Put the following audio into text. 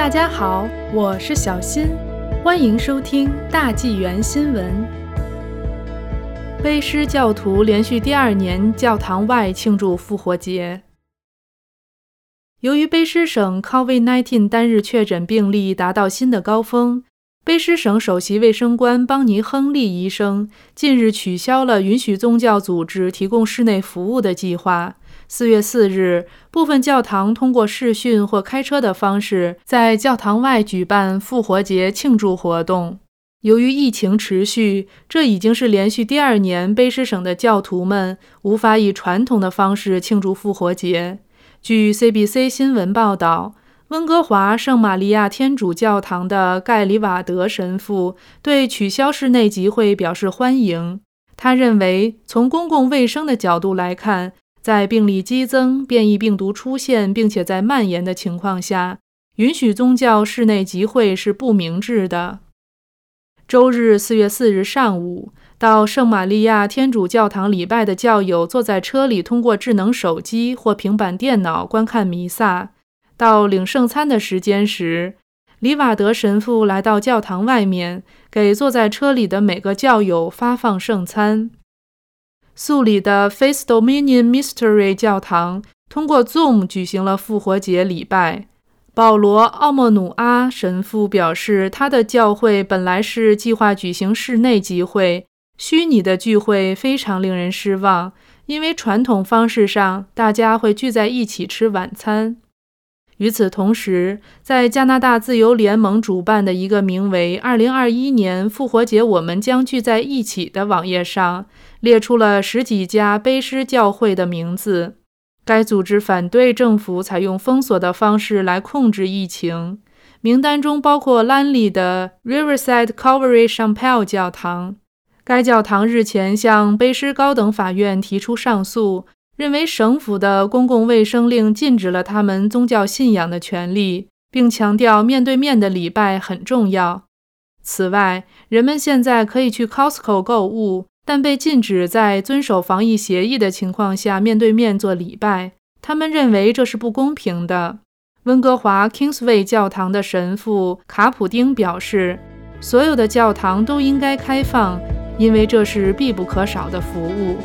大家好，我是小新，欢迎收听大纪元新闻。卑诗教徒连续第二年教堂外庆祝复活节。由于卑诗省 COVID-19 单日确诊病例达到新的高峰，卑诗省首席卫生官邦尼·亨利医生近日取消了允许宗教组织提供室内服务的计划。四月四日，部分教堂通过视讯或开车的方式在教堂外举办复活节庆祝活动。由于疫情持续，这已经是连续第二年卑诗省的教徒们无法以传统的方式庆祝复活节。据 CBC 新闻报道，温哥华圣玛利亚天主教堂的盖里瓦德神父对取消室内集会表示欢迎。他认为，从公共卫生的角度来看，在病例激增、变异病毒出现并且在蔓延的情况下，允许宗教室内集会是不明智的。周日四月四日上午。到圣玛利亚天主教堂礼拜的教友坐在车里，通过智能手机或平板电脑观看弥撒。到领圣餐的时间时，里瓦德神父来到教堂外面，给坐在车里的每个教友发放圣餐。素里的 Face Dominion Mystery 教堂通过 Zoom 举行了复活节礼拜。保罗·奥莫努阿神父表示，他的教会本来是计划举行室内集会。虚拟的聚会非常令人失望，因为传统方式上大家会聚在一起吃晚餐。与此同时，在加拿大自由联盟主办的一个名为“二零二一年复活节我们将聚在一起”的网页上，列出了十几家卑诗教会的名字。该组织反对政府采用封锁的方式来控制疫情。名单中包括兰利的 Riverside Calvary Chapel 教堂。该教堂日前向卑诗高等法院提出上诉，认为省府的公共卫生令禁止了他们宗教信仰的权利，并强调面对面的礼拜很重要。此外，人们现在可以去 Costco 购物，但被禁止在遵守防疫协议的情况下面对面做礼拜。他们认为这是不公平的。温哥华 Kingsway 教堂的神父卡普丁表示，所有的教堂都应该开放。因为这是必不可少的服务。